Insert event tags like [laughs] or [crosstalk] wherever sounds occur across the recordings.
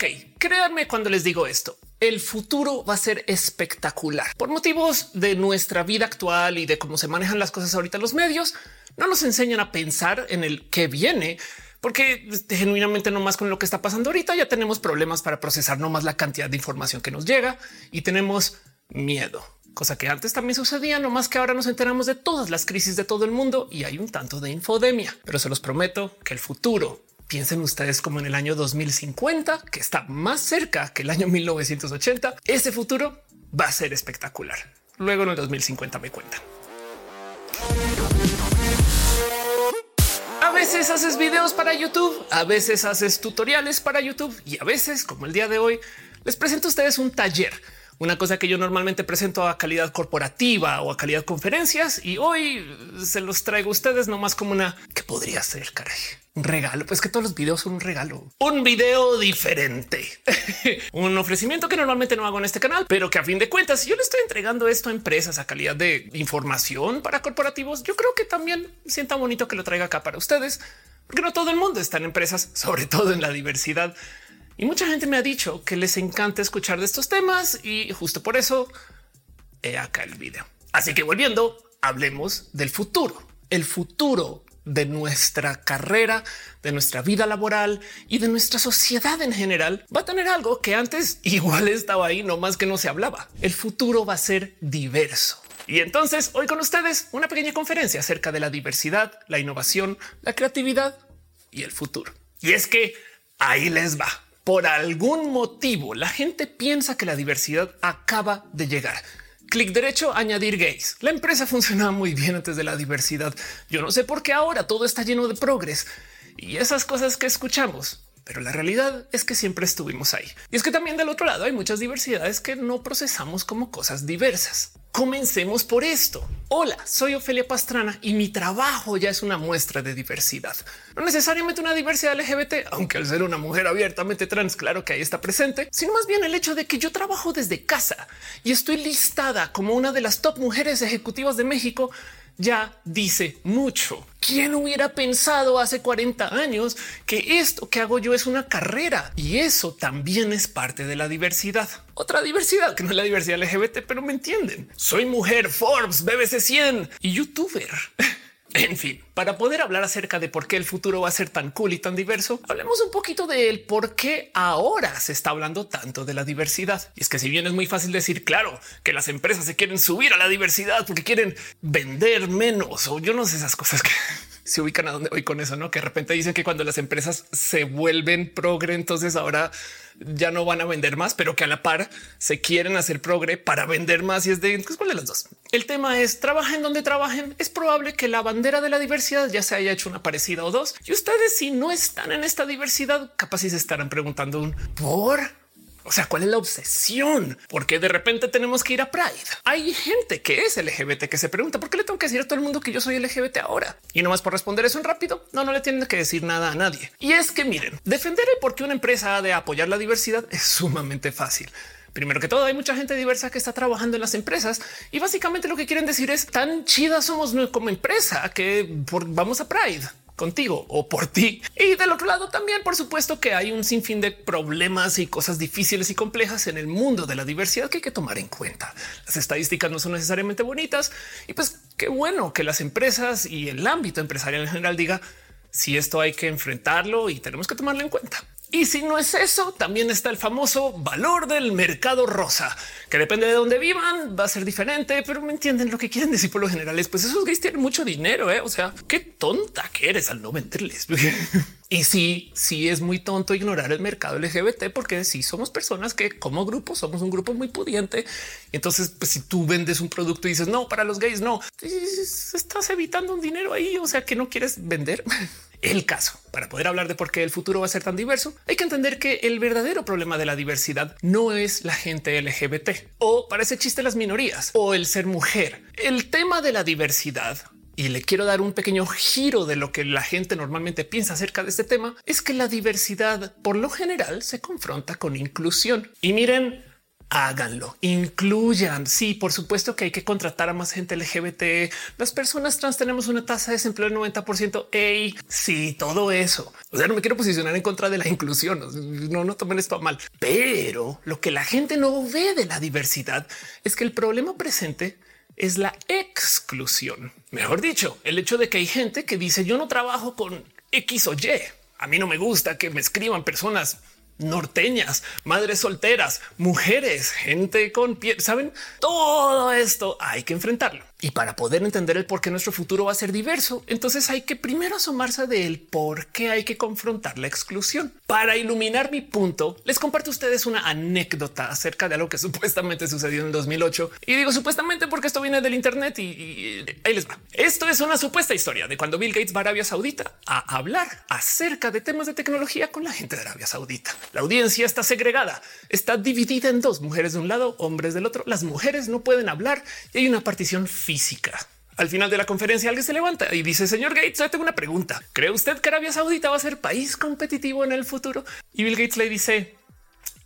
Ok, créanme cuando les digo esto. El futuro va a ser espectacular por motivos de nuestra vida actual y de cómo se manejan las cosas ahorita los medios. No nos enseñan a pensar en el que viene, porque genuinamente no más con lo que está pasando ahorita ya tenemos problemas para procesar no más la cantidad de información que nos llega y tenemos miedo, cosa que antes también sucedía, no más que ahora nos enteramos de todas las crisis de todo el mundo y hay un tanto de infodemia, pero se los prometo que el futuro piensen ustedes como en el año 2050, que está más cerca que el año 1980. Ese futuro va a ser espectacular. Luego en el 2050 me cuentan. A veces haces videos para YouTube, a veces haces tutoriales para YouTube y a veces, como el día de hoy, les presento a ustedes un taller una cosa que yo normalmente presento a calidad corporativa o a calidad conferencias y hoy se los traigo a ustedes nomás como una que podría ser caray. Un regalo, pues que todos los videos son un regalo, un video diferente, [laughs] un ofrecimiento que normalmente no hago en este canal, pero que a fin de cuentas, si yo le estoy entregando esto a empresas a calidad de información para corporativos, yo creo que también sienta bonito que lo traiga acá para ustedes, porque no todo el mundo está en empresas, sobre todo en la diversidad y mucha gente me ha dicho que les encanta escuchar de estos temas y justo por eso he acá el video. Así que volviendo, hablemos del futuro, el futuro de nuestra carrera, de nuestra vida laboral y de nuestra sociedad en general va a tener algo que antes igual estaba ahí, no más que no se hablaba. El futuro va a ser diverso. Y entonces hoy con ustedes una pequeña conferencia acerca de la diversidad, la innovación, la creatividad y el futuro. Y es que ahí les va por algún motivo la gente piensa que la diversidad acaba de llegar. Clic derecho, añadir gays. La empresa [laughs] funcionaba muy bien antes de la diversidad. Yo no sé por qué ahora todo está lleno de progres y esas cosas que escuchamos. Pero la realidad es que siempre estuvimos ahí. Y es que también del otro lado hay muchas diversidades que no procesamos como cosas diversas. Comencemos por esto. Hola, soy Ofelia Pastrana y mi trabajo ya es una muestra de diversidad. No necesariamente una diversidad LGBT, aunque al ser una mujer abiertamente trans, claro que ahí está presente, sino más bien el hecho de que yo trabajo desde casa y estoy listada como una de las top mujeres ejecutivas de México ya dice mucho. ¿Quién hubiera pensado hace 40 años que esto que hago yo es una carrera? Y eso también es parte de la diversidad. Otra diversidad que no es la diversidad LGBT, pero me entienden. Soy mujer, Forbes, BBC 100 y youtuber. [laughs] En fin, para poder hablar acerca de por qué el futuro va a ser tan cool y tan diverso, hablemos un poquito del por qué ahora se está hablando tanto de la diversidad. Y es que si bien es muy fácil decir, claro, que las empresas se quieren subir a la diversidad porque quieren vender menos o yo no sé esas cosas que [laughs] se ubican a donde voy con eso, no? Que de repente dicen que cuando las empresas se vuelven progre, entonces ahora ya no van a vender más, pero que a la par se quieren hacer progre para vender más. Y es de cuál de las dos. El tema es trabajen donde trabajen. Es probable que la bandera de la diversidad ya se haya hecho una parecida o dos. Y ustedes, si no están en esta diversidad, capaz si se estarán preguntando un por o sea, ¿cuál es la obsesión? Porque de repente tenemos que ir a Pride. Hay gente que es LGBT que se pregunta por qué le tengo que decir a todo el mundo que yo soy LGBT ahora y no más por responder eso en rápido. No, no le tienen que decir nada a nadie. Y es que miren, defender el por qué una empresa ha de apoyar la diversidad es sumamente fácil. Primero que todo, hay mucha gente diversa que está trabajando en las empresas y básicamente lo que quieren decir es tan chida somos como empresa que vamos a Pride contigo o por ti. Y del otro lado también, por supuesto que hay un sinfín de problemas y cosas difíciles y complejas en el mundo de la diversidad que hay que tomar en cuenta. Las estadísticas no son necesariamente bonitas y pues qué bueno que las empresas y el ámbito empresarial en general diga si esto hay que enfrentarlo y tenemos que tomarlo en cuenta. Y si no es eso, también está el famoso valor del mercado rosa, que depende de dónde vivan, va a ser diferente, pero me entienden lo que quieren decir por lo general es pues esos gays tienen mucho dinero, ¿eh? o sea, qué tonta que eres al no venderles. Y sí, sí es muy tonto ignorar el mercado LGBT porque si somos personas que como grupo somos un grupo muy pudiente. Entonces, pues si tú vendes un producto y dices no para los gays, no estás evitando un dinero ahí. O sea que no quieres vender. [laughs] el caso. Para poder hablar de por qué el futuro va a ser tan diverso, hay que entender que el verdadero problema de la diversidad no es la gente LGBT o parece chiste las minorías o el ser mujer. El tema de la diversidad y le quiero dar un pequeño giro de lo que la gente normalmente piensa acerca de este tema, es que la diversidad por lo general se confronta con inclusión. Y miren, háganlo, incluyan. Sí, por supuesto que hay que contratar a más gente LGBT. Las personas trans tenemos una tasa de desempleo del 90%. Ey, sí, todo eso. O sea, no me quiero posicionar en contra de la inclusión. No, no tomen esto a mal, pero lo que la gente no ve de la diversidad es que el problema presente es la exclusión. Mejor dicho, el hecho de que hay gente que dice yo no trabajo con X o Y. A mí no me gusta que me escriban personas norteñas, madres solteras, mujeres, gente con piel, saben, todo esto hay que enfrentarlo. Y para poder entender el por qué nuestro futuro va a ser diverso, entonces hay que primero asomarse del por qué hay que confrontar la exclusión. Para iluminar mi punto, les comparto a ustedes una anécdota acerca de algo que [laughs] supuestamente sucedió en el 2008. Y digo supuestamente porque esto viene del Internet y, y ahí les va. Esto es una supuesta historia de cuando Bill Gates va a Arabia Saudita a hablar acerca de temas de tecnología con la gente de Arabia Saudita. La audiencia está segregada, está dividida en dos, mujeres de un lado, hombres del otro. Las mujeres no pueden hablar y hay una partición física. Al final de la conferencia alguien se levanta y dice, señor Gates, yo tengo una pregunta. ¿Cree usted que Arabia Saudita va a ser país competitivo en el futuro? Y Bill Gates le dice,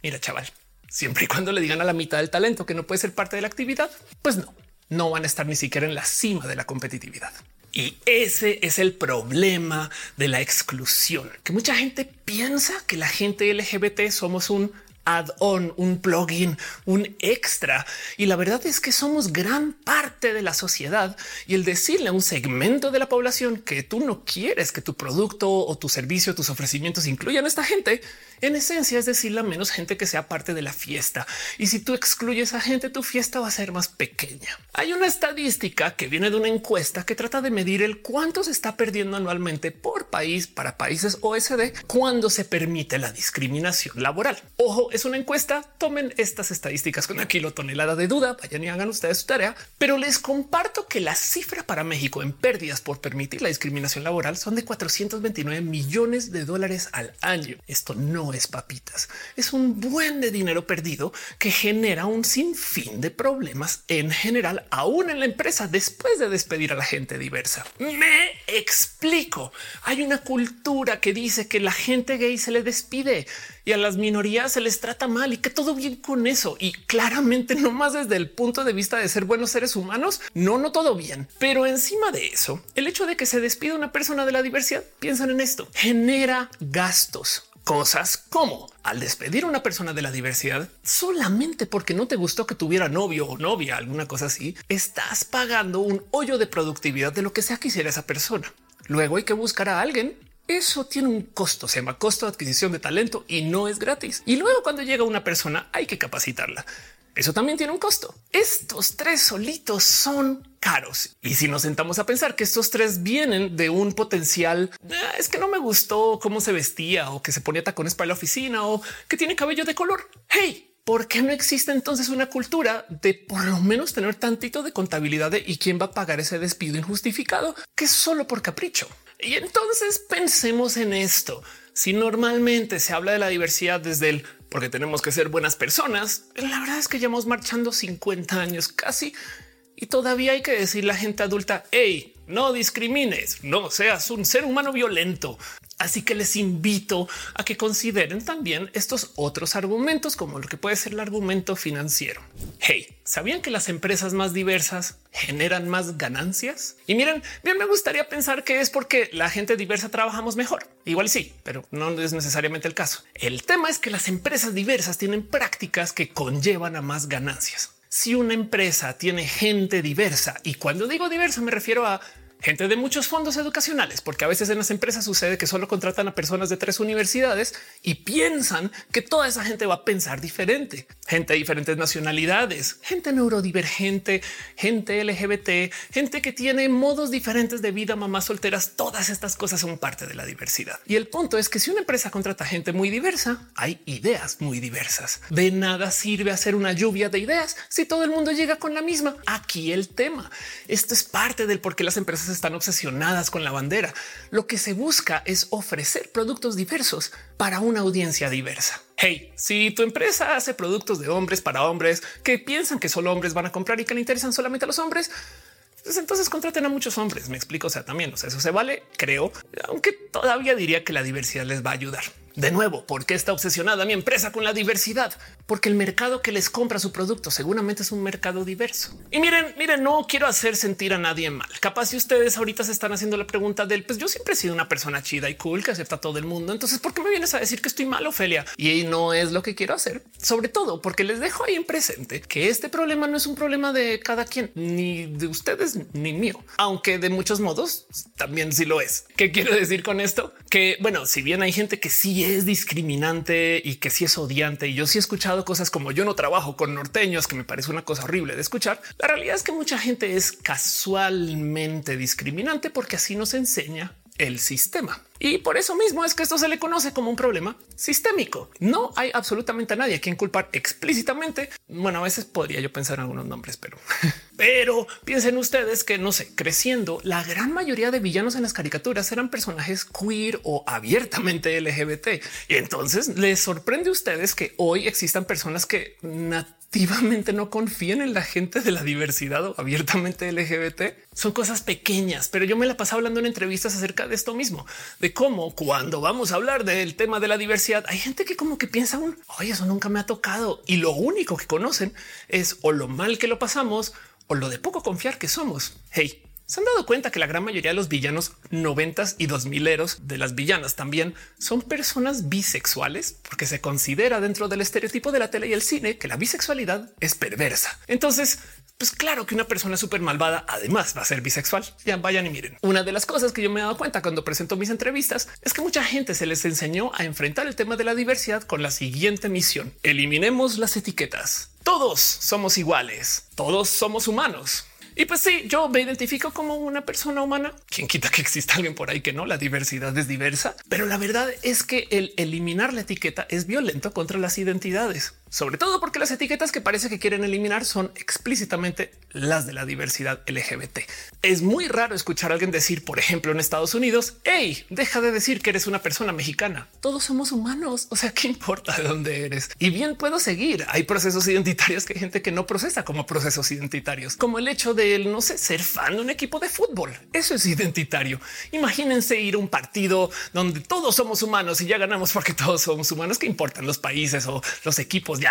mira chaval, siempre y cuando le digan a la mitad del talento que no puede ser parte de la actividad, pues no, no van a estar ni siquiera en la cima de la competitividad. Y ese es el problema de la exclusión, que mucha gente piensa que la gente LGBT somos un add-on, un plugin, un extra. Y la verdad es que somos gran parte de la sociedad y el decirle a un segmento de la población que tú no quieres que tu producto o tu servicio, tus ofrecimientos incluyan a esta gente, en esencia es decirle a menos gente que sea parte de la fiesta. Y si tú excluyes a gente, tu fiesta va a ser más pequeña. Hay una estadística que viene de una encuesta que trata de medir el cuánto se está perdiendo anualmente por país para países OSD cuando se permite la discriminación laboral. Ojo, es una encuesta. Tomen estas estadísticas con aquí lo tonelada de duda. Vayan y hagan ustedes su tarea, pero les comparto que la cifra para México en pérdidas por permitir la discriminación laboral son de 429 millones de dólares al año. Esto no es papitas. Es un buen de dinero perdido que genera un sinfín de problemas en general, aún en la empresa después de despedir a la gente diversa. Me explico. Hay una cultura que dice que la gente gay se le despide y a las minorías se les trata mal y que todo bien con eso. Y claramente no más desde el punto de vista de ser buenos seres humanos, no, no todo bien. Pero encima de eso, el hecho de que se despida una persona de la diversidad, piensan en esto, genera gastos cosas como al despedir a una persona de la diversidad solamente porque no te gustó que tuviera novio o novia, alguna cosa así, estás pagando un hoyo de productividad de lo que sea que hiciera esa persona. Luego hay que buscar a alguien. Eso tiene un costo, se llama costo de adquisición de talento y no es gratis. Y luego cuando llega una persona hay que capacitarla. Eso también tiene un costo. Estos tres solitos son caros. Y si nos sentamos a pensar que estos tres vienen de un potencial, ah, es que no me gustó cómo se vestía o que se ponía tacones para la oficina o que tiene cabello de color. Hey, ¿por qué no existe entonces una cultura de por lo menos tener tantito de contabilidad de y quién va a pagar ese despido injustificado que es solo por capricho? Y entonces pensemos en esto. Si normalmente se habla de la diversidad desde el porque tenemos que ser buenas personas. La verdad es que llevamos marchando 50 años casi y todavía hay que decirle a la gente adulta, hey, no discrimines, no seas un ser humano violento. Así que les invito a que consideren también estos otros argumentos, como lo que puede ser el argumento financiero. Hey, ¿sabían que las empresas más diversas generan más ganancias? Y miren, bien me gustaría pensar que es porque la gente diversa trabajamos mejor. Igual sí, pero no es necesariamente el caso. El tema es que las empresas diversas tienen prácticas que conllevan a más ganancias. Si una empresa tiene gente diversa, y cuando digo diversa me refiero a gente de muchos fondos educacionales, porque a veces en las empresas sucede que solo contratan a personas de tres universidades y piensan que toda esa gente va a pensar diferente. Gente de diferentes nacionalidades, gente neurodivergente, gente LGBT, gente que tiene modos diferentes de vida, mamás solteras, todas estas cosas son parte de la diversidad. Y el punto es que si una empresa contrata gente muy diversa, hay ideas muy diversas. De nada sirve hacer una lluvia de ideas si todo el mundo llega con la misma. Aquí el tema. Esto es parte del por qué las empresas están obsesionadas con la bandera. Lo que se busca es ofrecer productos diversos para una audiencia diversa. Hey, si tu empresa hace productos de hombres para hombres que piensan que solo hombres van a comprar y que le interesan solamente a los hombres, pues entonces contraten a muchos hombres. Me explico. O sea, también o sea, eso se vale, creo, aunque todavía diría que la diversidad les va a ayudar. De nuevo, ¿por qué está obsesionada mi empresa con la diversidad? Porque el mercado que les compra su producto seguramente es un mercado diverso. Y miren, miren, no quiero hacer sentir a nadie mal. Capaz si ustedes ahorita se están haciendo la pregunta del, pues yo siempre he sido una persona chida y cool que acepta a todo el mundo. Entonces, ¿por qué me vienes a decir que estoy mal, Ofelia? Y no es lo que quiero hacer. Sobre todo porque les dejo ahí en presente que este problema no es un problema de cada quien, ni de ustedes, ni mío. Aunque de muchos modos también sí lo es. ¿Qué quiero decir con esto? Que bueno, si bien hay gente que sí es discriminante y que sí es odiante, y yo sí he escuchado cosas como yo no trabajo con norteños, que me parece una cosa horrible de escuchar. La realidad es que mucha gente es casualmente discriminante porque así nos enseña el sistema. Y por eso mismo es que esto se le conoce como un problema sistémico. No hay absolutamente a nadie a quien culpar explícitamente. Bueno, a veces podría yo pensar en algunos nombres, pero, [laughs] pero piensen ustedes que no sé, creciendo, la gran mayoría de villanos en las caricaturas eran personajes queer o abiertamente LGBT. Y entonces les sorprende a ustedes que hoy existan personas que activamente no confían en la gente de la diversidad o abiertamente LGBT. Son cosas pequeñas, pero yo me la pasaba hablando en entrevistas acerca de esto mismo, de cómo cuando vamos a hablar del tema de la diversidad, hay gente que como que piensa un, oye, eso nunca me ha tocado y lo único que conocen es o lo mal que lo pasamos o lo de poco confiar que somos. Hey, se han dado cuenta que la gran mayoría de los villanos noventas y dos mileros de las villanas también son personas bisexuales, porque se considera dentro del estereotipo de la tele y el cine que la bisexualidad es perversa. Entonces, pues claro que una persona súper malvada además va a ser bisexual. Ya vayan y miren. Una de las cosas que yo me he dado cuenta cuando presento mis entrevistas es que mucha gente se les enseñó a enfrentar el tema de la diversidad con la siguiente misión. Eliminemos las etiquetas. Todos somos iguales. Todos somos humanos. Y pues sí, yo me identifico como una persona humana. Quien quita que exista alguien por ahí que no, la diversidad es diversa, pero la verdad es que el eliminar la etiqueta es violento contra las identidades sobre todo porque las etiquetas que parece que quieren eliminar son explícitamente las de la diversidad LGBT. Es muy raro escuchar a alguien decir, por ejemplo, en Estados Unidos, hey, deja de decir que eres una persona mexicana. Todos somos humanos. O sea, [laughs] qué importa de dónde eres? Y bien puedo seguir. Hay procesos identitarios que hay gente que no procesa como procesos identitarios, como el hecho de no sé, ser fan de un equipo de fútbol. Eso es identitario. Imagínense ir a un partido donde todos somos humanos y ya ganamos porque todos somos humanos. ¿Qué importan los países o los equipos?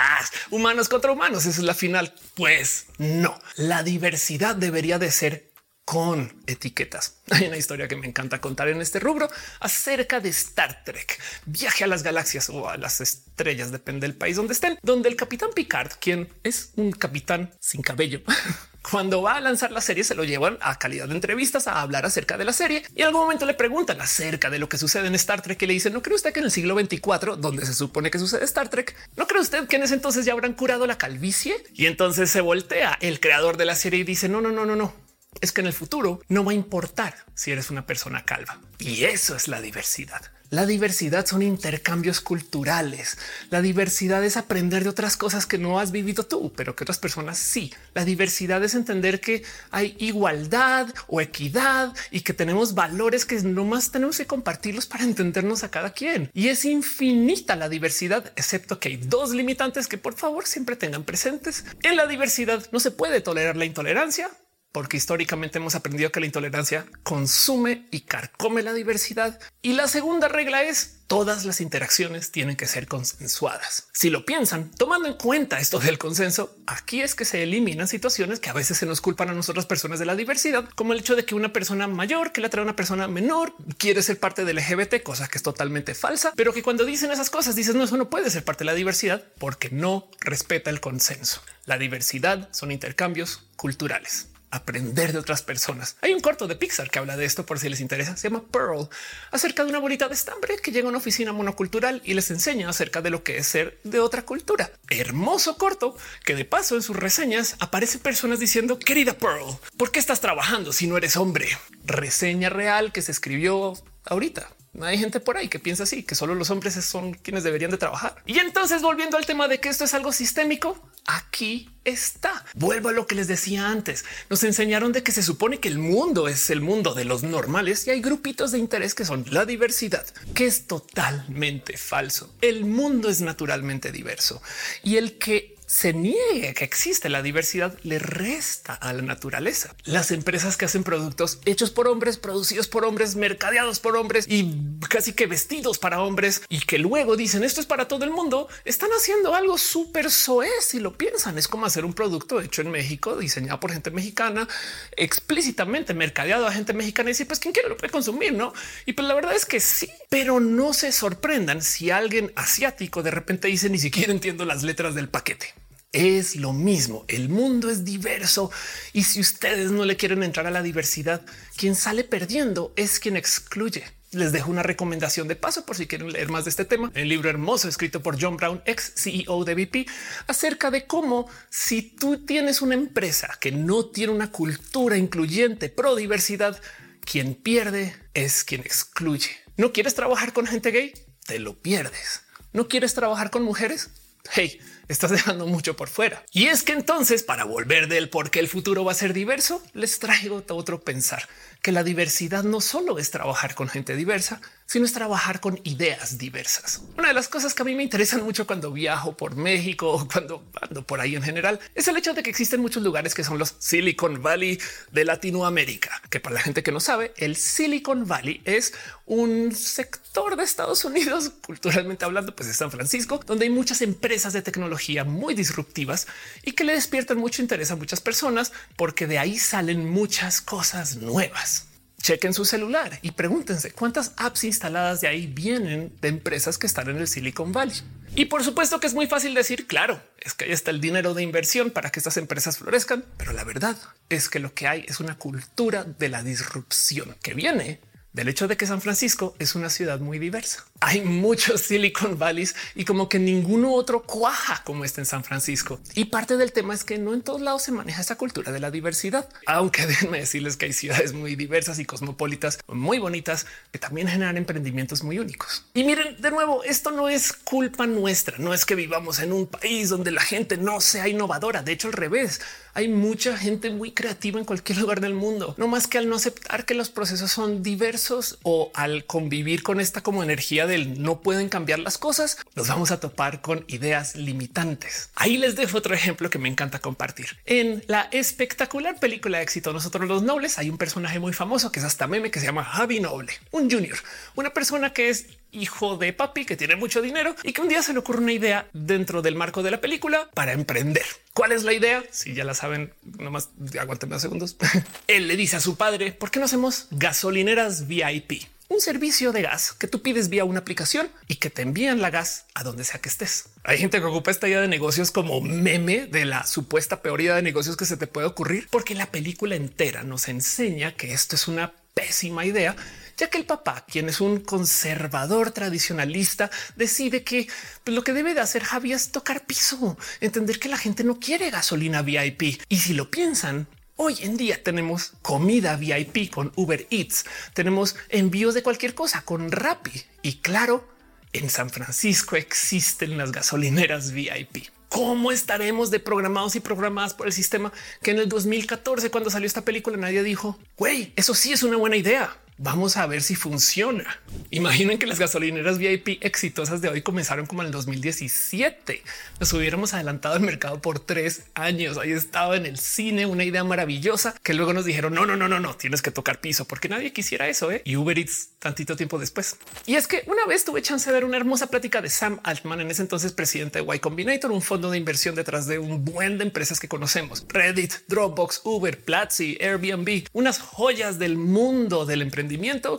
Humanos contra humanos. Esa es la final. Pues no, la diversidad debería de ser con etiquetas. [laughs] Hay una historia que me encanta contar en este rubro acerca de Star Trek, viaje a las galaxias o a las estrellas, depende del país donde estén, donde el capitán Picard, quien es un capitán sin cabello, [laughs] cuando va a lanzar la serie se lo llevan a calidad de entrevistas a hablar acerca de la serie y en algún momento le preguntan acerca de lo que sucede en Star Trek y le dicen no cree usted que en el siglo 24 donde se supone que sucede Star Trek no cree usted que en ese entonces ya habrán curado la calvicie y entonces se voltea el creador de la serie y dice no no no no no es que en el futuro no va a importar si eres una persona calva y eso es la diversidad la diversidad son intercambios culturales. La diversidad es aprender de otras cosas que no has vivido tú, pero que otras personas sí. La diversidad es entender que hay igualdad o equidad y que tenemos valores que nomás tenemos que compartirlos para entendernos a cada quien. Y es infinita la diversidad, excepto que hay dos limitantes que por favor siempre tengan presentes. En la diversidad no se puede tolerar la intolerancia porque históricamente hemos aprendido que la intolerancia consume y carcome la diversidad. Y la segunda regla es todas las interacciones tienen que ser consensuadas. Si lo piensan, tomando en cuenta esto del consenso, aquí es que se eliminan situaciones que a veces se nos culpan a nosotras personas de la diversidad, como el hecho de que una persona mayor que la trae una persona menor quiere ser parte del LGBT, cosa que es totalmente falsa, pero que cuando dicen esas cosas dices no, eso no puede ser parte de la diversidad porque no respeta el consenso. La diversidad son intercambios culturales aprender de otras personas. Hay un corto de Pixar que habla de esto por si les interesa. Se llama Pearl, acerca de una bolita de estambre que llega a una oficina monocultural y les enseña acerca de lo que es ser de otra cultura. Hermoso corto que de paso en sus reseñas aparecen personas diciendo querida Pearl, ¿por qué estás trabajando si no eres hombre? Reseña real que se escribió ahorita. Hay gente por ahí que piensa así, que solo los hombres son quienes deberían de trabajar. Y entonces volviendo al tema de que esto es algo sistémico, aquí está. Vuelvo a lo que les decía antes. Nos enseñaron de que se supone que el mundo es el mundo de los normales y hay grupitos de interés que son la diversidad, que es totalmente falso. El mundo es naturalmente diverso y el que se niegue que existe la diversidad le resta a la naturaleza. Las empresas que hacen productos hechos por hombres, producidos por hombres, mercadeados por hombres y casi que vestidos para hombres y que luego dicen esto es para todo el mundo, están haciendo algo súper soez si lo piensan. Es como hacer un producto hecho en México, diseñado por gente mexicana, explícitamente mercadeado a gente mexicana y decir pues quién quiere lo puede consumir, ¿no? Y pues la verdad es que sí, pero no se sorprendan si alguien asiático de repente dice ni siquiera entiendo las letras del paquete es lo mismo. El mundo es diverso y si ustedes no le quieren entrar a la diversidad, quien sale perdiendo es quien excluye. Les dejo una recomendación de paso por si quieren leer más de este tema. El libro hermoso escrito por John Brown, ex CEO de VP, acerca de cómo si tú tienes una empresa que no tiene una cultura incluyente pro diversidad, quien pierde es quien excluye. ¿No quieres trabajar con gente gay? Te lo pierdes. ¿No quieres trabajar con mujeres? Hey, estás dejando mucho por fuera. Y es que entonces, para volver del por qué el futuro va a ser diverso, les traigo otro pensar que la diversidad no solo es trabajar con gente diversa, sino es trabajar con ideas diversas. Una de las cosas que a mí me interesan mucho cuando viajo por México o [laughs] cuando ando por ahí en general es el hecho de que existen muchos lugares que son los Silicon Valley de Latinoamérica, que para la gente que no sabe, el Silicon Valley es un sector de Estados Unidos, [laughs] culturalmente hablando, pues de San Francisco, donde hay muchas empresas de tecnología muy disruptivas y que le despiertan mucho interés a muchas personas porque de ahí salen muchas cosas nuevas chequen su celular y pregúntense cuántas apps instaladas de ahí vienen de empresas que están en el Silicon Valley. Y por supuesto que es muy fácil decir, claro, es que ahí está el dinero de inversión para que estas empresas florezcan, pero la verdad es que lo que hay es una cultura de la disrupción que viene del hecho de que San Francisco es una ciudad muy diversa. Hay muchos [laughs] Silicon Valleys y como que ninguno otro cuaja como está en San Francisco. Y parte del tema es que no en todos lados se maneja esa cultura de la diversidad, aunque [laughs] déjenme decirles que hay ciudades muy diversas y cosmopolitas muy bonitas que también generan emprendimientos muy únicos. Y miren, de nuevo, esto no es culpa nuestra, no es que vivamos en un país donde la gente no sea innovadora. De hecho, al revés, hay mucha gente muy creativa en cualquier [laughs] lugar del mundo, no más que al no aceptar que los procesos son diversos o al convivir con esta como energía del no pueden cambiar las cosas, nos vamos a topar con ideas limitantes. Ahí les dejo otro ejemplo que me encanta compartir. En la espectacular película de éxito Nosotros los Nobles hay un personaje muy famoso que es hasta meme que se llama Javi Noble, un junior, una persona que es hijo de papi que tiene mucho dinero y que un día se le ocurre una idea dentro del marco de la película para emprender. ¿Cuál es la idea? Si ya la saben, nomás aguanten unos segundos. [laughs] Él le dice a su padre, ¿por qué no hacemos gasolineras VIP? Un servicio de gas que tú pides vía una aplicación y que te envían la gas a donde sea que estés. Hay gente que ocupa esta idea de negocios como meme de la supuesta peor idea de negocios que se te puede ocurrir, porque la película entera nos enseña que esto es una pésima idea ya que el papá, quien es un conservador tradicionalista, decide que pues, lo que debe de hacer Javi es tocar piso, entender que la gente no quiere gasolina VIP. Y si lo piensan, Hoy en día tenemos comida VIP con Uber Eats, tenemos envíos de cualquier cosa con Rappi y claro, en San Francisco existen las gasolineras VIP. ¿Cómo estaremos de programados y programadas por el sistema que en el 2014, cuando salió esta película, nadie dijo, güey, eso sí es una buena idea. Vamos a ver si funciona. Imaginen que las gasolineras VIP exitosas de hoy comenzaron como en el 2017. Nos hubiéramos adelantado al mercado por tres años. Ahí estaba en el cine una idea maravillosa que luego nos dijeron no, no, no, no, no, tienes que tocar piso porque nadie quisiera eso. ¿eh? Y Uber Eats tantito tiempo después. Y es que una vez tuve chance de ver una hermosa plática de Sam Altman, en ese entonces presidente de Y Combinator, un fondo de inversión detrás de un buen de empresas que conocemos: Reddit, Dropbox, Uber, Platzi, Airbnb, unas joyas del mundo del emprendimiento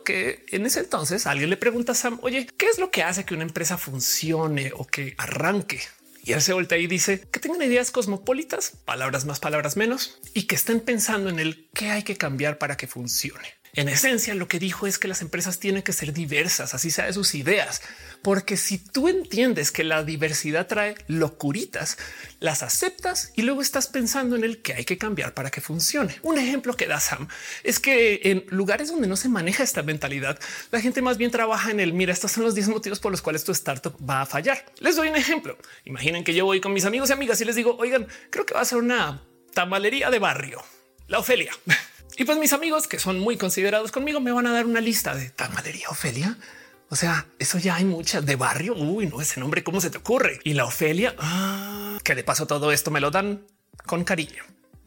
que en ese entonces alguien le pregunta a Sam, oye, ¿qué es lo que hace que una empresa funcione o que arranque? Y él se voltea y dice que tengan ideas cosmopolitas, palabras más, palabras menos, y que estén pensando en el qué hay que cambiar para que funcione. En esencia, lo que dijo es que las empresas tienen que ser diversas, así sea de sus ideas, porque si tú entiendes que la diversidad trae locuritas, las aceptas y luego estás pensando en el que hay que cambiar para que funcione. Un ejemplo que da Sam es que en lugares donde no se maneja esta mentalidad, la gente más bien trabaja en el mira, estos son los 10 motivos por los cuales tu startup va a fallar. Les doy un ejemplo. Imaginen que yo voy con mis amigos y amigas y les digo, oigan, creo que va a ser una tamalería de barrio, la Ofelia. [laughs] Y pues mis amigos que son muy considerados conmigo me van a dar una lista de tamalería Ofelia. O sea, eso ya hay muchas de barrio. Uy, no ese nombre, cómo se te ocurre? Y la Ofelia. Ah, que de paso todo esto me lo dan con cariño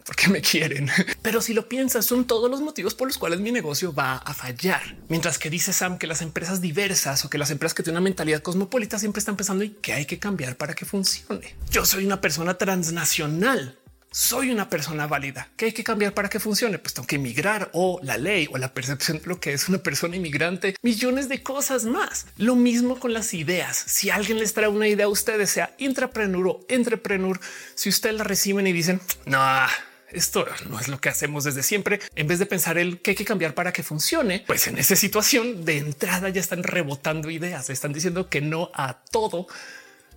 porque me quieren. [laughs] Pero si lo piensas, son todos los motivos por los cuales mi negocio va a fallar. Mientras que dice Sam que las empresas diversas o que las empresas que tienen una mentalidad cosmopolita siempre están pensando y que hay que cambiar para que funcione. Yo soy una persona transnacional soy una persona válida. ¿Qué hay que cambiar para que funcione? Pues tengo que emigrar o la ley o la percepción de lo que es una persona inmigrante, millones de cosas más. Lo mismo con las ideas. Si alguien les trae una idea a ustedes, sea intrapreneur o entrepreneur, si ustedes la reciben y dicen, no, esto no es lo que hacemos desde siempre. En vez de pensar el que hay que cambiar para que funcione, pues en esa situación de entrada ya están rebotando ideas, están diciendo que no a todo,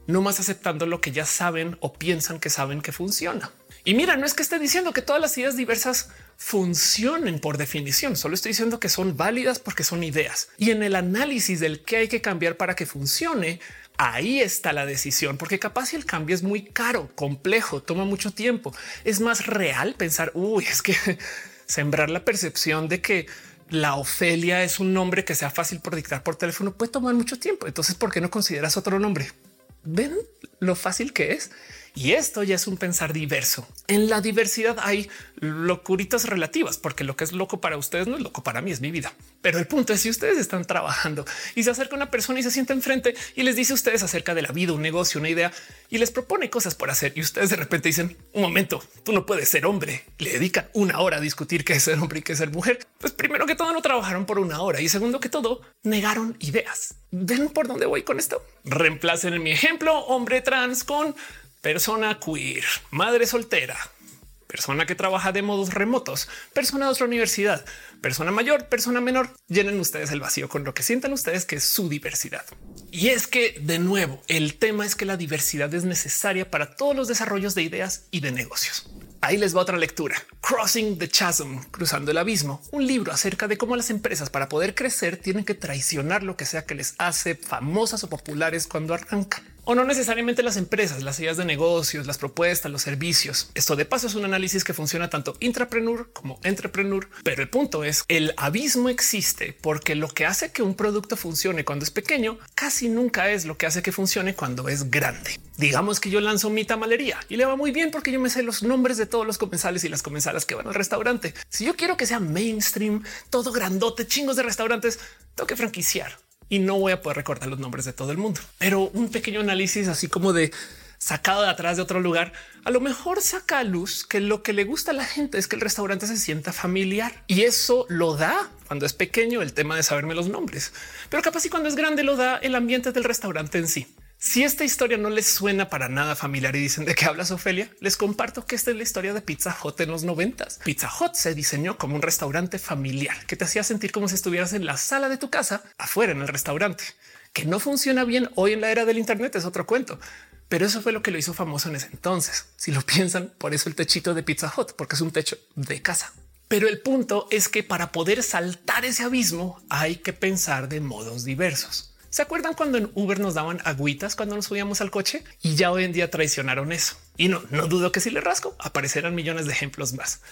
no más aceptando lo que ya saben o piensan que saben que funciona. Y mira, no es que esté diciendo que todas las ideas diversas funcionen por definición, solo estoy diciendo que son válidas porque son ideas. Y en el análisis del que hay que cambiar para que funcione, ahí está la decisión, porque capaz si el cambio es muy caro, complejo, toma mucho tiempo. Es más real pensar, uy, es que [laughs] sembrar la percepción de que la Ofelia es un nombre que sea fácil por dictar por teléfono puede tomar mucho tiempo. Entonces, ¿por qué no consideras otro nombre? Ven lo fácil que es. Y esto ya es un pensar diverso. En la diversidad hay locuritas relativas, porque lo que es loco para ustedes no es loco para mí, es mi vida. Pero el punto es si ustedes están trabajando y se acerca una persona y se sienta enfrente y les dice a ustedes acerca de la vida, un negocio, una idea y les propone cosas por hacer y ustedes de repente dicen un momento, tú no puedes ser hombre. Le dedican una hora a discutir qué es ser hombre y qué es ser mujer. Pues primero que todo no trabajaron por una hora y segundo que todo negaron ideas. Ven por dónde voy con esto. Reemplacen en mi ejemplo hombre trans con persona queer, madre soltera, persona que trabaja de modos remotos, persona de otra universidad, persona mayor, persona menor. Llenen ustedes el vacío con lo que sientan ustedes que es su diversidad. Y es que de nuevo, el tema es que la diversidad es necesaria para todos los desarrollos de ideas y de negocios. Ahí les va otra lectura. Crossing the Chasm, cruzando el abismo, un libro acerca de cómo las empresas para poder crecer tienen que traicionar lo que sea que les hace famosas o populares cuando arrancan o no necesariamente las empresas, las ideas de negocios, las propuestas, los servicios. Esto de paso es un análisis que funciona tanto intrapreneur como entrepreneur, pero el punto es el abismo existe porque lo que hace que un producto funcione cuando es pequeño casi nunca es lo que hace que funcione cuando es grande. Digamos que yo lanzo mi tamalería y le va muy bien porque yo me sé los nombres de todos los comensales y las comensalas que van al restaurante. Si yo quiero que sea mainstream, todo grandote, chingos de restaurantes, tengo que franquiciar y no voy a poder recordar los nombres de todo el mundo, pero un pequeño análisis así como de sacado de atrás de otro lugar, a lo mejor saca a luz que lo que le gusta a la gente es que el restaurante se sienta familiar y eso lo da cuando es pequeño el tema de saberme los nombres, pero capaz y cuando es grande lo da el ambiente del restaurante en sí. Si esta historia no les suena para nada familiar y dicen de qué hablas Ofelia, les comparto que esta es la historia de Pizza Hut en los noventas. Pizza Hut se diseñó como un restaurante familiar que te hacía sentir como si estuvieras en la sala de tu casa afuera en el restaurante, que no funciona bien hoy en la era del Internet es otro cuento. Pero eso fue lo que lo hizo famoso en ese entonces. Si lo piensan, por eso el techito de Pizza Hut, porque es un techo de casa. Pero el punto es que para poder saltar ese abismo hay que pensar de modos diversos. ¿Se acuerdan cuando en Uber nos daban agüitas cuando nos subíamos al coche? Y ya hoy en día traicionaron eso. Y no, no dudo que si le rasco aparecerán millones de ejemplos más.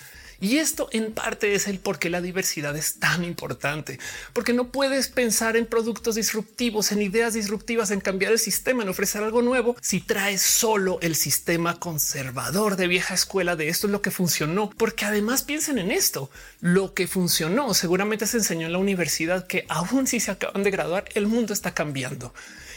Y esto en parte es el por qué la diversidad es tan importante, porque no puedes pensar en productos disruptivos, en ideas disruptivas, en cambiar el sistema, en ofrecer algo nuevo, si traes solo el sistema conservador de vieja escuela de esto es lo que funcionó, porque además piensen en esto, lo que funcionó seguramente se enseñó en la universidad que aún si se acaban de graduar, el mundo está cambiando.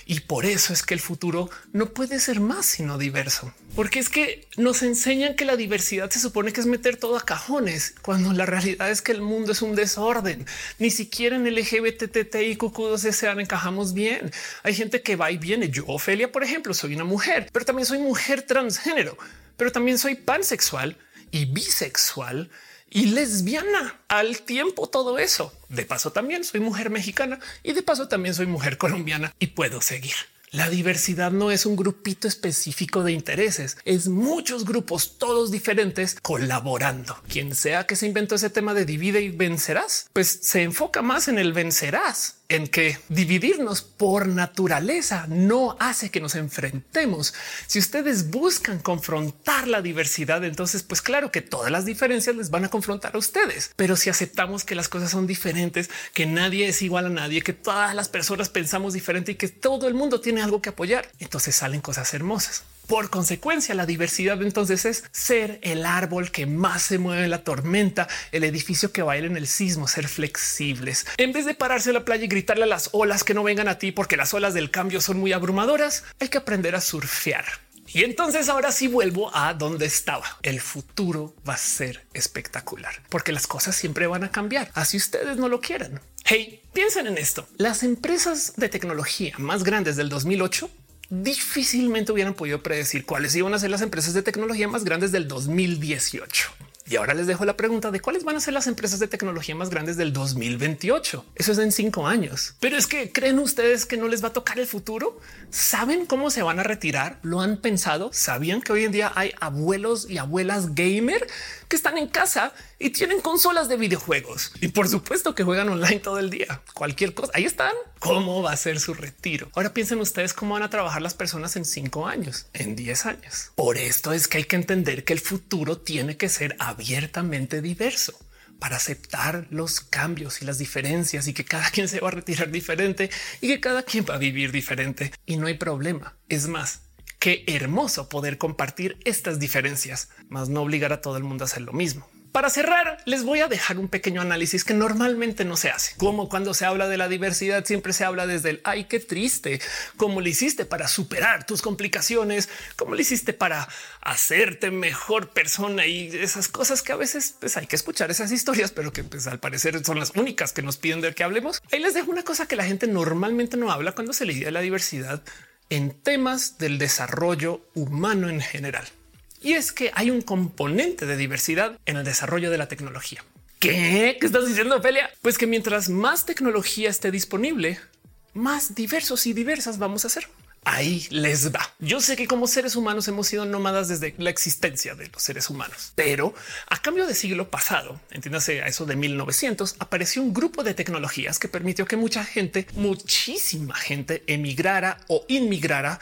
Y por eso es que el futuro no puede ser más sino diverso, porque es que nos enseñan que la diversidad se supone que es meter todo a cajones, cuando la realidad es que el mundo es un desorden. Ni siquiera en LGBTT y QQ2 encajamos bien. Hay gente que va y viene. Yo, Ofelia, por ejemplo, soy una mujer, pero también soy mujer transgénero, pero también soy pansexual y bisexual y lesbiana al tiempo todo eso. De paso también soy mujer mexicana y de paso también soy mujer colombiana y puedo seguir. La diversidad no es un grupito específico de intereses, es muchos grupos, todos diferentes, colaborando. Quien sea que se inventó ese tema de divide y vencerás, pues se enfoca más en el vencerás en que dividirnos por naturaleza no hace que nos enfrentemos. Si ustedes buscan confrontar la diversidad, entonces pues claro que todas las diferencias les van a confrontar a ustedes. Pero si aceptamos que las cosas son diferentes, que nadie es igual a nadie, que todas las personas pensamos diferente y que todo el mundo tiene algo que apoyar, entonces salen cosas hermosas. Por consecuencia, la diversidad entonces es ser el árbol que más se mueve en la tormenta, el edificio que baila en el sismo, ser flexibles. En vez de pararse en la playa y gritarle a las olas que no vengan a ti porque las olas del cambio son muy abrumadoras, hay que aprender a surfear. Y entonces ahora sí vuelvo a donde estaba. El futuro va a ser espectacular porque las cosas siempre van a cambiar, así ustedes no lo quieran. Hey, piensen en esto. Las empresas de tecnología más grandes del 2008 difícilmente hubieran podido predecir cuáles iban a ser las empresas de tecnología más grandes del 2018. Y ahora les dejo la pregunta de cuáles van a ser las empresas de tecnología más grandes del 2028. Eso es en cinco años. Pero es que creen ustedes que no les va a tocar el futuro. Saben cómo se van a retirar. Lo han pensado. Sabían que hoy en día hay abuelos y abuelas gamer que están en casa y tienen consolas de videojuegos y por supuesto que juegan online todo el día. Cualquier cosa. Ahí están. ¿Cómo va a ser su retiro? Ahora piensen ustedes cómo van a trabajar las personas en cinco años, en 10 años. Por esto es que hay que entender que el futuro tiene que ser abiertamente diverso para aceptar los cambios y las diferencias y que cada quien se va a retirar diferente y que cada quien va a vivir diferente y no hay problema. Es más, qué hermoso poder compartir estas diferencias, más no obligar a todo el mundo a hacer lo mismo. Para cerrar, les voy a dejar un pequeño análisis que normalmente no se hace. Como cuando se habla de la diversidad, siempre se habla desde el ay, qué triste, cómo le hiciste para superar tus complicaciones, cómo le hiciste para hacerte mejor persona y esas cosas que a veces pues, hay que escuchar esas historias, pero que pues, al parecer son las únicas que nos piden de que hablemos. Ahí les dejo una cosa que la gente normalmente no habla cuando se le de la diversidad en temas del desarrollo humano en general. Y es que hay un componente de diversidad en el desarrollo de la tecnología. ¿Qué? ¿Qué estás diciendo, Ophelia? Pues que mientras más tecnología esté disponible, más diversos y diversas vamos a ser. Ahí les va. Yo sé que como seres humanos hemos sido nómadas desde la existencia de los seres humanos, pero a cambio de siglo pasado, entiéndase a eso de 1900, apareció un grupo de tecnologías que permitió que mucha gente, muchísima gente emigrara o inmigrara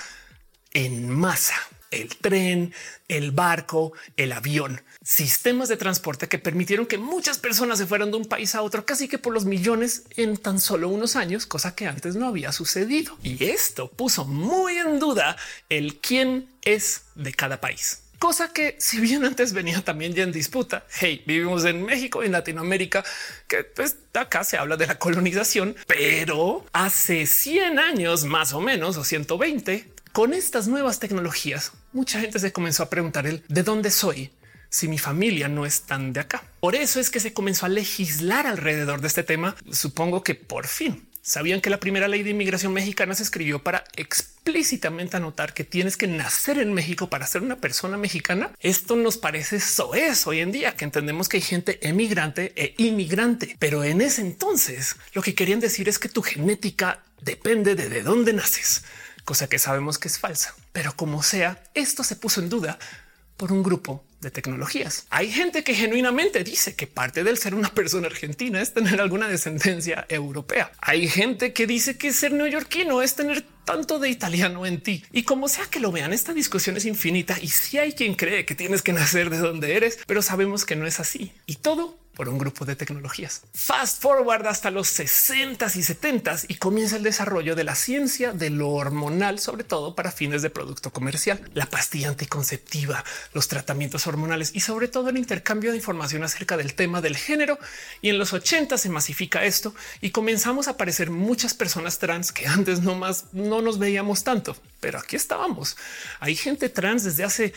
en masa el tren, el barco, el avión, sistemas de transporte que permitieron que muchas personas se fueran de un país a otro casi que por los millones en tan solo unos años, cosa que antes no había sucedido. Y esto puso muy en duda el quién es de cada país. Cosa que si bien antes venía también ya en disputa, hey, vivimos en México, en Latinoamérica, que pues acá se habla de la colonización, pero hace 100 años más o menos, o 120, con estas nuevas tecnologías, mucha gente se comenzó a preguntar el de dónde soy si mi familia no es tan de acá. Por eso es que se comenzó a legislar alrededor de este tema. Supongo que por fin sabían que la primera ley de inmigración mexicana se escribió para explícitamente anotar que tienes que nacer en México para ser una persona mexicana. Esto nos parece soez hoy en día que entendemos que hay gente emigrante e inmigrante, pero en ese entonces lo que querían decir es que tu genética depende de de dónde naces cosa que sabemos que es falsa. Pero como sea, esto se puso en duda por un grupo de tecnologías. Hay gente que genuinamente dice que parte del ser una persona argentina es tener alguna descendencia europea. Hay gente que dice que ser neoyorquino es tener tanto de italiano en ti. Y como sea que lo vean, esta discusión es infinita y si hay quien cree que tienes que nacer de donde eres, pero sabemos que no es así. Y todo por un grupo de tecnologías. Fast forward hasta los 60 y 70 y comienza el desarrollo de la ciencia de lo hormonal, sobre todo para fines de producto comercial, la pastilla anticonceptiva, los tratamientos hormonales y sobre todo el intercambio de información acerca del tema del género. Y en los 80 se masifica esto y comenzamos a aparecer muchas personas trans que antes no más no nos veíamos tanto, pero aquí estábamos. Hay gente trans desde hace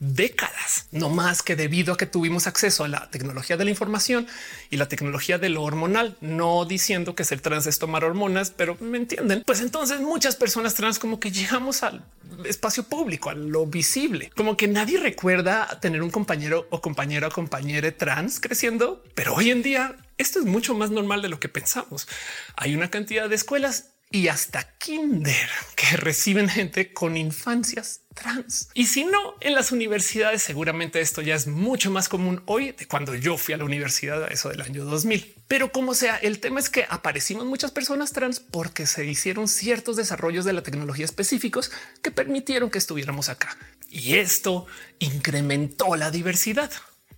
décadas, no más que debido a que tuvimos acceso a la tecnología de la información y la tecnología de lo hormonal, no diciendo que ser trans es tomar hormonas, pero me entienden. Pues entonces muchas personas trans como que llegamos al espacio público, a lo visible, como que nadie recuerda tener un compañero o compañera o compañera trans creciendo, pero hoy en día esto es mucho más normal de lo que pensamos. Hay una cantidad de escuelas y hasta kinder que [laughs] reciben gente con infancias trans. Y si no, en las universidades seguramente esto ya es mucho más común hoy de cuando yo fui a la universidad a eso del año 2000. Pero como sea, el tema es que aparecimos muchas personas trans porque se hicieron ciertos desarrollos de la tecnología específicos que permitieron que estuviéramos acá. Y esto incrementó la diversidad.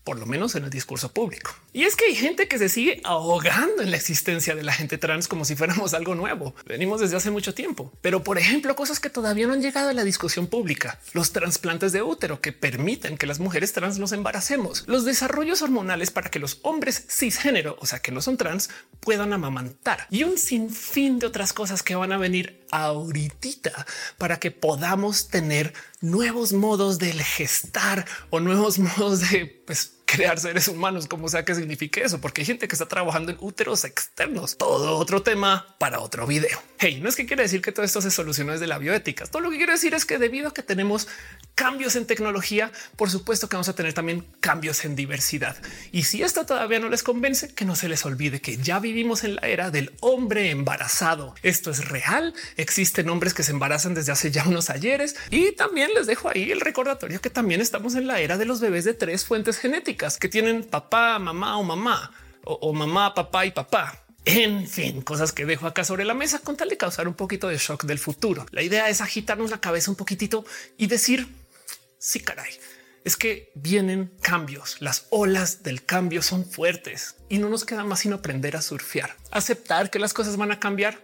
Por lo menos en el discurso público. Y es que hay gente que se sigue ahogando en la existencia de la gente trans como si fuéramos algo nuevo. Venimos desde hace mucho tiempo, pero por ejemplo, cosas que todavía no han llegado a la discusión pública, los trasplantes de útero que permiten que las mujeres trans nos embaracemos, los desarrollos hormonales para que los hombres cisgénero, o sea, que no son trans, puedan amamantar y un sinfín de otras cosas que van a venir ahorita para que podamos tener nuevos modos del gestar o nuevos [laughs] modos de pues, crear seres humanos, como sea que signifique eso, porque hay gente que está trabajando en úteros externos. Todo otro tema para otro video. Hey, no es que quiere decir que todo esto se soluciona desde la bioética. Todo lo que quiero decir es que debido a que tenemos cambios en tecnología, por supuesto que vamos a tener también cambios en diversidad. Y si esto todavía no les convence, que no se les olvide que ya vivimos en la era del hombre embarazado. Esto es real. Existen hombres que se embarazan desde hace ya unos ayeres y también les dejo ahí el recordatorio que también estamos en la era de los bebés de tres fuentes genéticas que tienen papá, mamá o mamá o, mamá, papá y papá. En fin, cosas que dejo acá sobre la mesa con tal de causar un poquito de shock del futuro. La idea es agitarnos la cabeza un poquitito y decir sí, caray, es que vienen cambios. Las olas del cambio son fuertes y no nos queda más sino aprender a surfear, aceptar que las cosas van a cambiar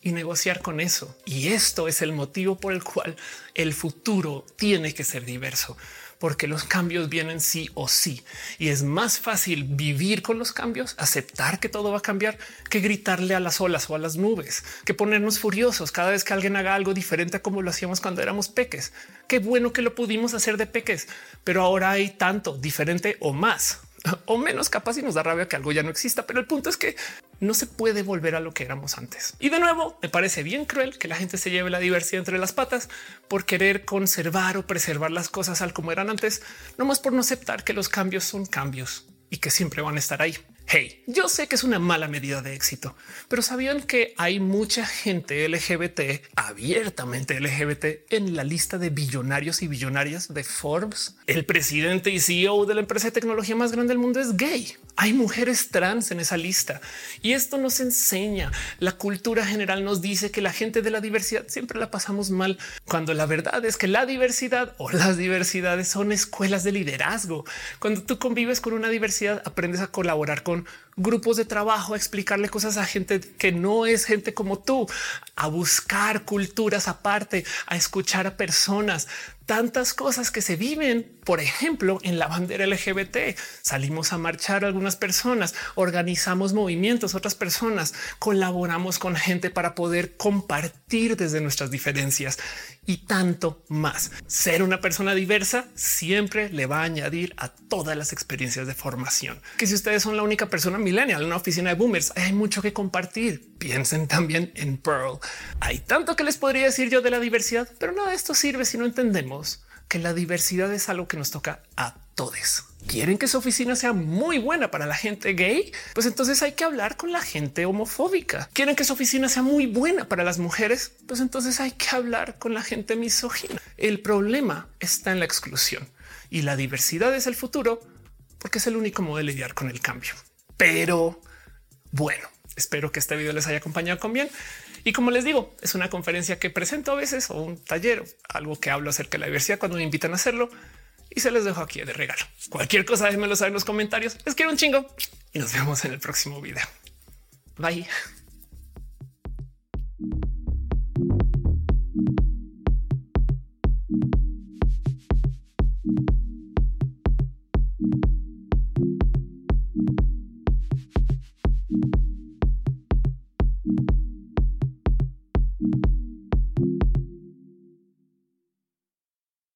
y negociar con eso. Y esto es el motivo por el cual el futuro tiene que ser diverso, porque los cambios vienen sí o sí. Y es más fácil vivir con los cambios, aceptar que todo va a cambiar, que gritarle a las olas o a las nubes, que ponernos furiosos cada vez que alguien haga algo diferente a como lo hacíamos cuando éramos peques. Qué bueno que lo pudimos hacer de peques, pero ahora hay tanto diferente o más [laughs] o menos capaz y nos da rabia que algo ya no exista. Pero el punto es que no se puede volver a lo que éramos antes. Y de nuevo, me parece bien cruel que la gente se lleve la diversidad entre las patas por querer conservar o preservar las cosas al como eran antes, no más por no aceptar que los cambios son cambios y que siempre van a estar ahí. Hey, yo sé que es una mala medida de éxito, pero sabían que hay mucha gente LGBT abiertamente LGBT en la lista de billonarios y billonarias de Forbes. El presidente y CEO de la empresa de tecnología más grande del mundo es gay. Hay mujeres trans en esa lista y esto nos enseña. La cultura general nos dice que la gente de la diversidad siempre la pasamos mal, cuando la verdad es que la diversidad o las diversidades son escuelas de liderazgo. Cuando tú convives con una diversidad, aprendes a colaborar con grupos de trabajo, a explicarle cosas a gente que no es gente como tú, a buscar culturas aparte, a escuchar a personas, tantas cosas que se viven, por ejemplo, en la bandera LGBT. Salimos a marchar algunas personas, organizamos movimientos, otras personas, colaboramos con gente para poder compartir desde nuestras diferencias y tanto más. Ser una persona diversa siempre le va a añadir a todas las experiencias de formación. Que si ustedes son la única persona millennial en una oficina de boomers, hay mucho que compartir. Piensen también en Pearl. Hay tanto que les podría decir yo de la diversidad, pero nada de esto sirve si no entendemos que la diversidad es algo que nos toca a todos. ¿Quieren que su oficina sea muy buena para la gente gay? Pues entonces hay que hablar con la gente homofóbica. ¿Quieren que su oficina sea muy buena para las mujeres? Pues entonces hay que hablar con la gente misógina. El problema está en la exclusión y la diversidad es el futuro porque es el único modo de lidiar con el cambio. Pero bueno, espero que este video les haya acompañado con bien. Y como les digo, es una conferencia que presento a veces o un taller, algo que hablo acerca de la diversidad cuando me invitan a hacerlo y se los dejo aquí de regalo. Cualquier cosa, déjenmelo saber en los comentarios. Les quiero un chingo y nos vemos en el próximo video. Bye.